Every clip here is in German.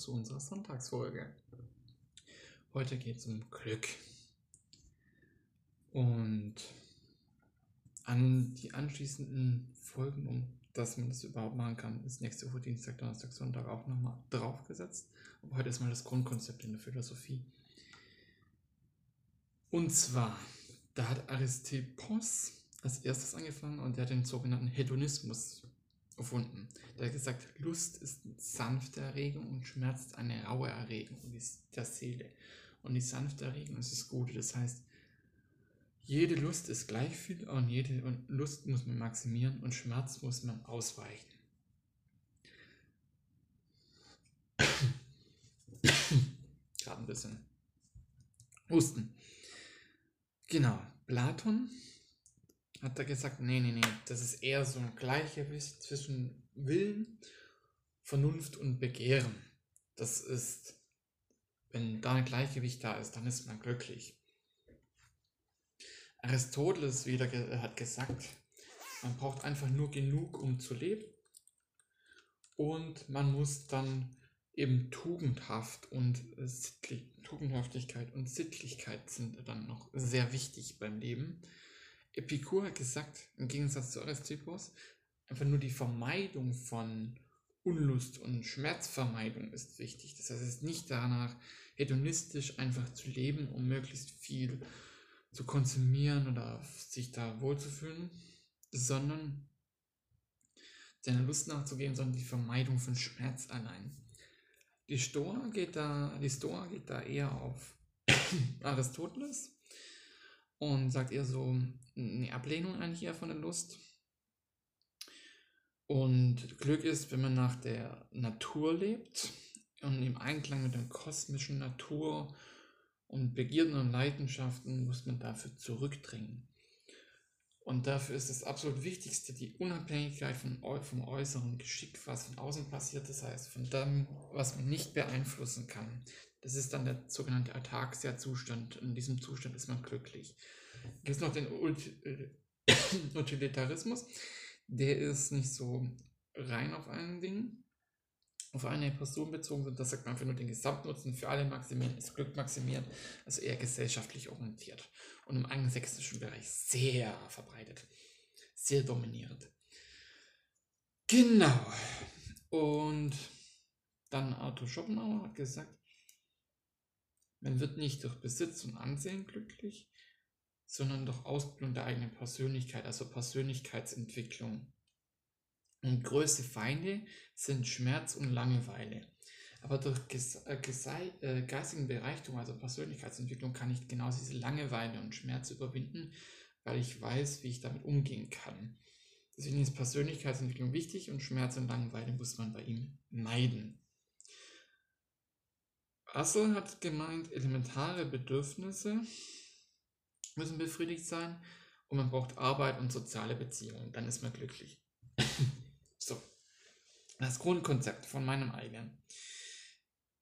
zu unserer Sonntagsfolge. Heute geht es um Glück. Und an die anschließenden Folgen, um dass man das überhaupt machen kann, ist nächste Woche Dienstag, Donnerstag, Sonntag auch nochmal draufgesetzt. Aber heute ist mal das Grundkonzept in der Philosophie. Und zwar, da hat Aristippos als erstes angefangen und der hat den sogenannten Hedonismus erfunden. Der hat gesagt, Lust ist eine sanfte Erregung und Schmerz ist eine raue Erregung der Seele. Und die sanfte Erregung ist das Gute. Das heißt, jede Lust ist gleich viel und jede Lust muss man maximieren und Schmerz muss man ausweichen. Gerade ein bisschen Husten. Genau, Platon hat er gesagt, nee, nee, nee, das ist eher so ein Gleichgewicht zwischen Willen, Vernunft und Begehren. Das ist, wenn da ein Gleichgewicht da ist, dann ist man glücklich. Aristoteles wieder ge hat gesagt, man braucht einfach nur genug, um zu leben. Und man muss dann eben tugendhaft und sittlich, Tugendhaftigkeit und Sittlichkeit sind dann noch sehr wichtig beim Leben. Epikur hat gesagt, im Gegensatz zu Aristippus, einfach nur die Vermeidung von Unlust und Schmerzvermeidung ist wichtig. Das heißt, es ist nicht danach, hedonistisch einfach zu leben, um möglichst viel zu konsumieren oder sich da wohlzufühlen, sondern seiner Lust nachzugehen, sondern die Vermeidung von Schmerz allein. Die Stoa geht da, die Stoa geht da eher auf Aristoteles und sagt eher so eine Ablehnung eigentlich eher von der Lust. Und Glück ist, wenn man nach der Natur lebt und im Einklang mit der kosmischen Natur und Begierden und Leidenschaften muss man dafür zurückdrängen. Und dafür ist das absolut Wichtigste die Unabhängigkeit von, vom äußeren Geschick, was von außen passiert, das heißt von dem, was man nicht beeinflussen kann. Das ist dann der sogenannte Ataxia-Zustand. In diesem Zustand ist man glücklich. Gibt es noch den äh, Utilitarismus? Der ist nicht so rein auf ein Ding, auf eine Person bezogen, sondern das sagt man einfach nur den Gesamtnutzen für alle maximieren, ist Glück maximieren, also eher gesellschaftlich orientiert und im angelsächsischen Bereich sehr verbreitet, sehr dominierend. Genau. Und dann Arthur Schopenhauer hat gesagt, man wird nicht durch Besitz und Ansehen glücklich, sondern durch Ausbildung der eigenen Persönlichkeit, also Persönlichkeitsentwicklung. Und größte Feinde sind Schmerz und Langeweile. Aber durch äh, äh, geistigen Bereichtum, also Persönlichkeitsentwicklung, kann ich genau diese Langeweile und Schmerz überwinden, weil ich weiß, wie ich damit umgehen kann. Deswegen ist Persönlichkeitsentwicklung wichtig und Schmerz und Langeweile muss man bei ihm meiden. Russell hat gemeint, elementare Bedürfnisse müssen befriedigt sein und man braucht Arbeit und soziale Beziehungen. Dann ist man glücklich. so. Das Grundkonzept von meinem eigenen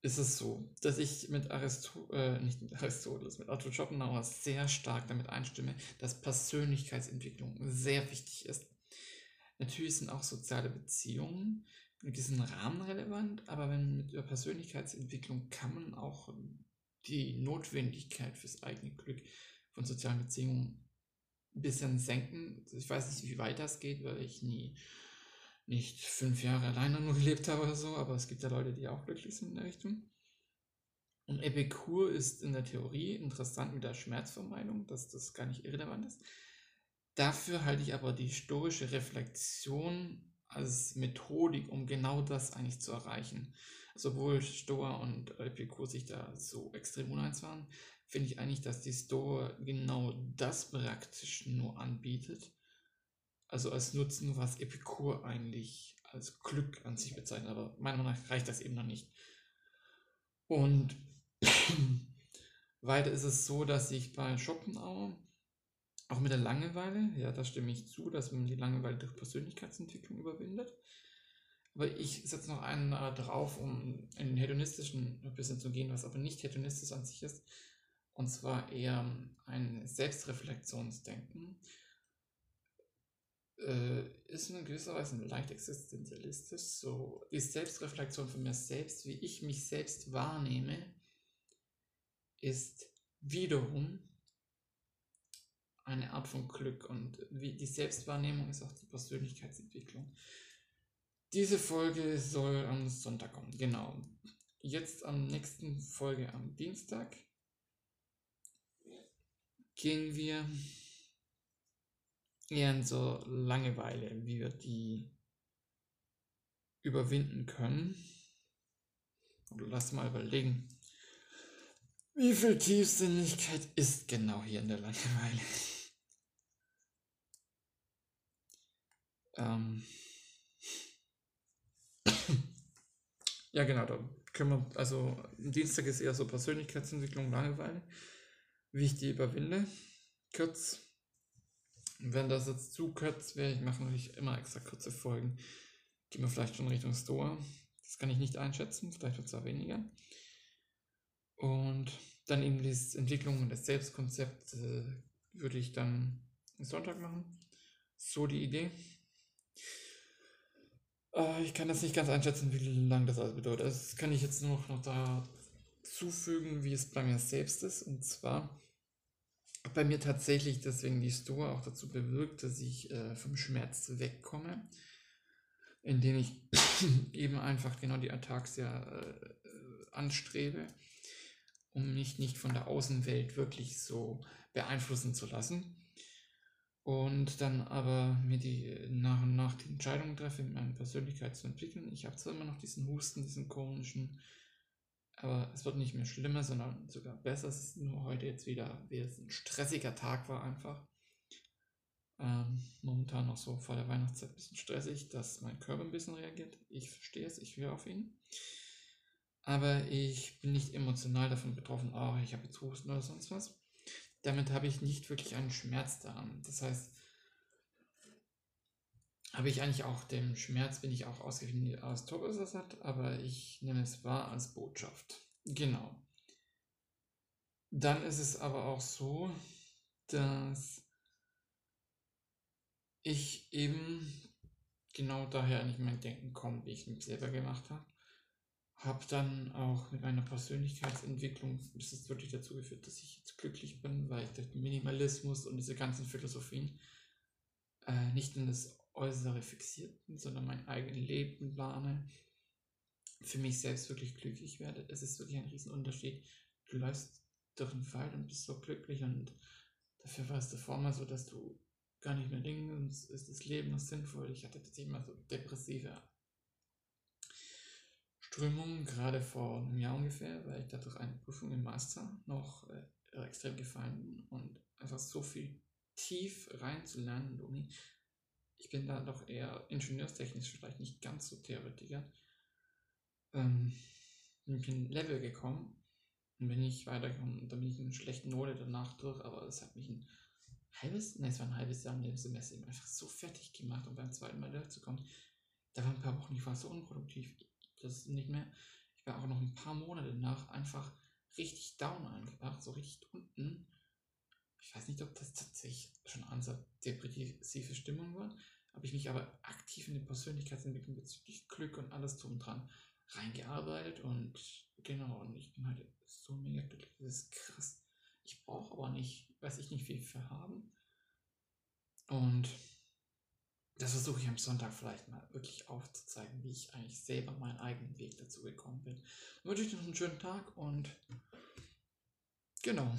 ist es so, dass ich mit Aristo äh, nicht mit Aristoteles, mit Arthur Schopenhauer sehr stark damit einstimme, dass Persönlichkeitsentwicklung sehr wichtig ist. Natürlich sind auch soziale Beziehungen in diesem Rahmen relevant, aber wenn mit der Persönlichkeitsentwicklung kann man auch die Notwendigkeit fürs eigene Glück von sozialen Beziehungen ein bisschen senken. Ich weiß nicht, wie weit das geht, weil ich nie nicht fünf Jahre alleine nur gelebt habe oder so, aber es gibt ja Leute, die auch glücklich sind in der Richtung. Und Epikur ist in der Theorie interessant mit der Schmerzvermeidung, dass das gar nicht irrelevant ist. Dafür halte ich aber die stoische Reflexion als Methodik, um genau das eigentlich zu erreichen. Sowohl Stoa und Epikur sich da so extrem uneins waren, finde ich eigentlich, dass die Stoa genau das praktisch nur anbietet. Also als Nutzen, was Epikur eigentlich als Glück an sich bezeichnet, aber meiner Meinung nach reicht das eben noch nicht. Und weiter ist es so, dass ich bei Schopenhauer auch mit der Langeweile, ja, da stimme ich zu, dass man die Langeweile durch Persönlichkeitsentwicklung überwindet. Aber ich setze noch einen äh, drauf, um in den hedonistischen ein bisschen zu gehen, was aber nicht hedonistisch an sich ist. Und zwar eher ein Selbstreflexionsdenken. äh, ist in gewisser Weise leicht existenzialistisch. So die Selbstreflexion von mir selbst, wie ich mich selbst wahrnehme, ist wiederum eine Art von Glück und wie die Selbstwahrnehmung ist auch die Persönlichkeitsentwicklung. Diese Folge soll am Sonntag kommen, genau. Jetzt am nächsten Folge am Dienstag gehen wir eher in so Langeweile, wie wir die überwinden können. lass mal überlegen, wie viel Tiefsinnigkeit ist genau hier in der Langeweile? ähm. ja, genau, da können wir, also Dienstag ist eher so Persönlichkeitsentwicklung, Langeweile, wie ich die überwinde. Kurz, wenn das jetzt zu kurz wäre, ich mache natürlich immer extra kurze Folgen, gehen wir vielleicht schon Richtung Store. Das kann ich nicht einschätzen, vielleicht wird es auch weniger. Und dann eben die Entwicklung und das Selbstkonzept äh, würde ich dann Sonntag machen. So die Idee. Äh, ich kann das nicht ganz einschätzen, wie lange das alles bedeutet. Also das kann ich jetzt nur noch da zufügen, wie es bei mir selbst ist. Und zwar bei mir tatsächlich deswegen die Store auch dazu bewirkt, dass ich äh, vom Schmerz wegkomme, indem ich eben einfach genau die Ataxia äh, anstrebe, um mich nicht von der Außenwelt wirklich so beeinflussen zu lassen. Und dann aber mir die nach und nach die Entscheidung treffe, meine Persönlichkeit zu entwickeln. Ich habe zwar immer noch diesen Husten, diesen komischen aber es wird nicht mehr schlimmer, sondern sogar besser. Es ist nur heute jetzt wieder, wie es ein stressiger Tag war einfach. Ähm, momentan noch so vor der Weihnachtszeit ein bisschen stressig, dass mein Körper ein bisschen reagiert. Ich verstehe es, ich höre auf ihn. Aber ich bin nicht emotional davon betroffen, oh, ich habe jetzt Husten oder sonst was. Damit habe ich nicht wirklich einen Schmerz daran. Das heißt, habe ich eigentlich auch dem Schmerz, bin ich auch ausgewiesen aus Todesersatz, aber ich nehme es wahr als Botschaft. Genau. Dann ist es aber auch so, dass ich eben genau daher nicht mein Denken komme, wie ich es selber gemacht habe. Habe dann auch mit meiner Persönlichkeitsentwicklung, ist es wirklich dazu geführt, dass ich jetzt glücklich bin, weil ich den Minimalismus und diese ganzen Philosophien äh, nicht in das Äußere fixiert bin, sondern mein eigenes Leben plane, für mich selbst wirklich glücklich werde. Es ist wirklich ein Riesenunterschied. Du läufst durch den Wald und bist so glücklich und dafür war es davor mal so, dass du gar nicht mehr denkst, ist das Leben noch sinnvoll. Ich hatte tatsächlich mal so depressive Strömungen, gerade vor einem Jahr ungefähr, weil ich dadurch eine Prüfung im Master noch äh, extrem gefallen bin und einfach so viel tief reinzulernen in Uni, ich bin da doch eher ingenieurstechnisch vielleicht nicht ganz so Theoretiker. Ähm, bin Level gekommen und bin ich weitergekommen. Da bin ich eine schlechte Note danach durch, aber es hat mich ein halbes, nein, es war ein halbes Jahr in dem Semester eben einfach so fertig gemacht, um beim zweiten Mal durchzukommen. Da waren ein paar Wochen, ich war so unproduktiv. Das nicht mehr. Ich war auch noch ein paar Monate danach einfach richtig down einfach, so richtig unten ich weiß nicht, ob das tatsächlich schon eine depressive Stimmung war, habe ich mich aber aktiv in die Persönlichkeitsentwicklung bezüglich Glück und alles drum und dran reingearbeitet und genau, und ich bin halt so mega glücklich, das ist krass. Ich brauche aber nicht, weiß ich nicht, viel für haben. Und das versuche ich am Sonntag vielleicht mal wirklich aufzuzeigen, wie ich eigentlich selber meinen eigenen Weg dazu gekommen bin. Dann wünsche ich dir noch einen schönen Tag und genau.